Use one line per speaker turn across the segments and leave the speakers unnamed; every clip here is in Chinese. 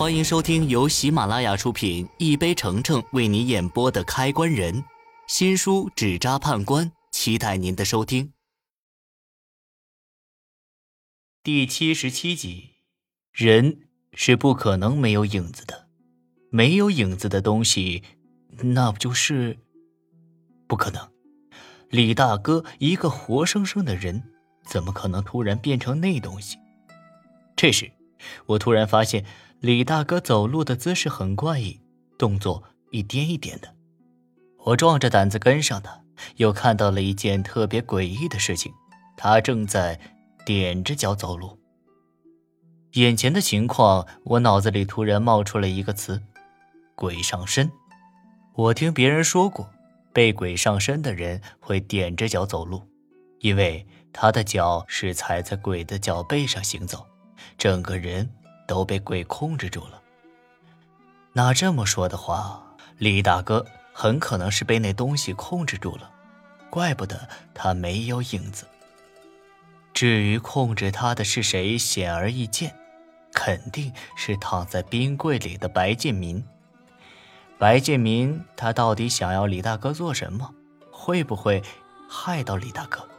欢迎收听由喜马拉雅出品、一杯橙橙为你演播的《开关人》新书《纸扎判官》，期待您的收听。第七十七集，人是不可能没有影子的，没有影子的东西，那不就是不可能？李大哥一个活生生的人，怎么可能突然变成那东西？这时，我突然发现。李大哥走路的姿势很怪异，动作一颠一颠的。我壮着胆子跟上他，又看到了一件特别诡异的事情：他正在踮着脚走路。眼前的情况，我脑子里突然冒出了一个词：鬼上身。我听别人说过，被鬼上身的人会踮着脚走路，因为他的脚是踩在鬼的脚背上行走，整个人。都被鬼控制住了。那这么说的话，李大哥很可能是被那东西控制住了，怪不得他没有影子。至于控制他的是谁，显而易见，肯定是躺在冰柜里的白建民。白建民他到底想要李大哥做什么？会不会害到李大哥？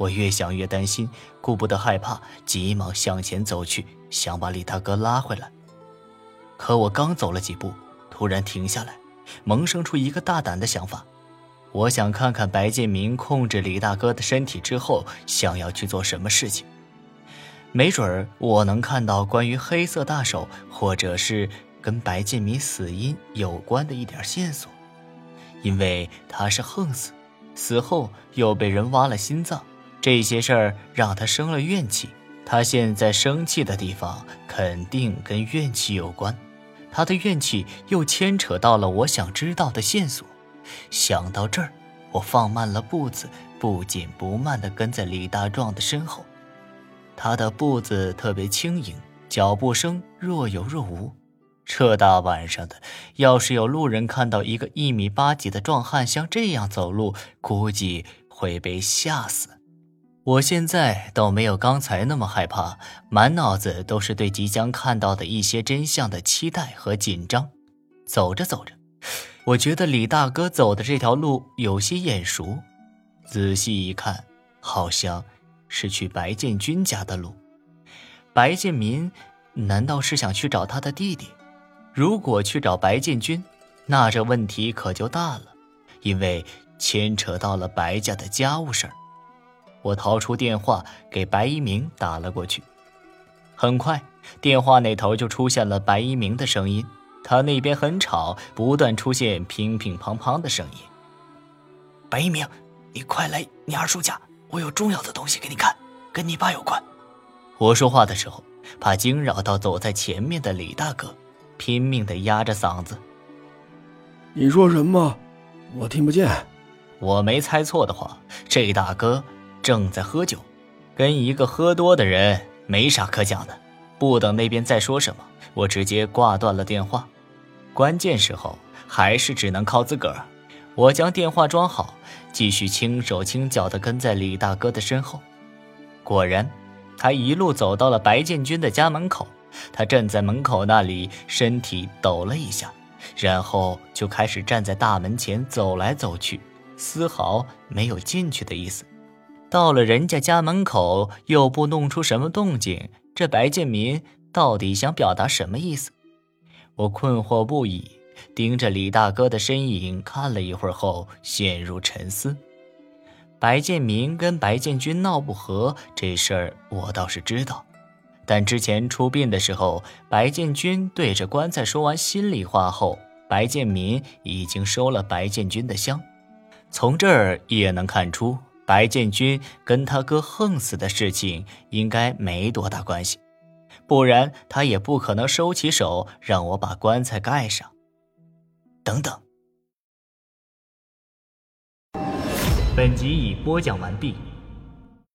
我越想越担心，顾不得害怕，急忙向前走去，想把李大哥拉回来。可我刚走了几步，突然停下来，萌生出一个大胆的想法：我想看看白建明控制李大哥的身体之后，想要去做什么事情。没准儿我能看到关于黑色大手，或者是跟白建明死因有关的一点线索，因为他是横死，死后又被人挖了心脏。这些事儿让他生了怨气，他现在生气的地方肯定跟怨气有关，他的怨气又牵扯到了我想知道的线索。想到这儿，我放慢了步子，不紧不慢地跟在李大壮的身后。他的步子特别轻盈，脚步声若有若无。这大晚上的，要是有路人看到一个一米八几的壮汉像这样走路，估计会被吓死。我现在倒没有刚才那么害怕，满脑子都是对即将看到的一些真相的期待和紧张。走着走着，我觉得李大哥走的这条路有些眼熟，仔细一看，好像是去白建军家的路。白建民难道是想去找他的弟弟？如果去找白建军，那这问题可就大了，因为牵扯到了白家的家务事儿。我掏出电话给白一鸣打了过去，很快电话那头就出现了白一鸣的声音，他那边很吵，不断出现乒乒乓乓的声音。白一鸣，你快来你二叔家，我有重要的东西给你看，跟你爸有关。我说话的时候，怕惊扰到走在前面的李大哥，拼命的压着嗓子。
你说什么？我听不见。
我没猜错的话，这大哥。正在喝酒，跟一个喝多的人没啥可讲的。不等那边再说什么，我直接挂断了电话。关键时候还是只能靠自个儿。我将电话装好，继续轻手轻脚地跟在李大哥的身后。果然，他一路走到了白建军的家门口。他站在门口那里，身体抖了一下，然后就开始站在大门前走来走去，丝毫没有进去的意思。到了人家家门口，又不弄出什么动静，这白建民到底想表达什么意思？我困惑不已，盯着李大哥的身影看了一会儿后，陷入沉思。白建民跟白建军闹不和这事儿，我倒是知道，但之前出殡的时候，白建军对着棺材说完心里话后，白建民已经收了白建军的香，从这儿也能看出。白建军跟他哥横死的事情应该没多大关系，不然他也不可能收起手让我把棺材盖上。等等，本集已播讲完毕。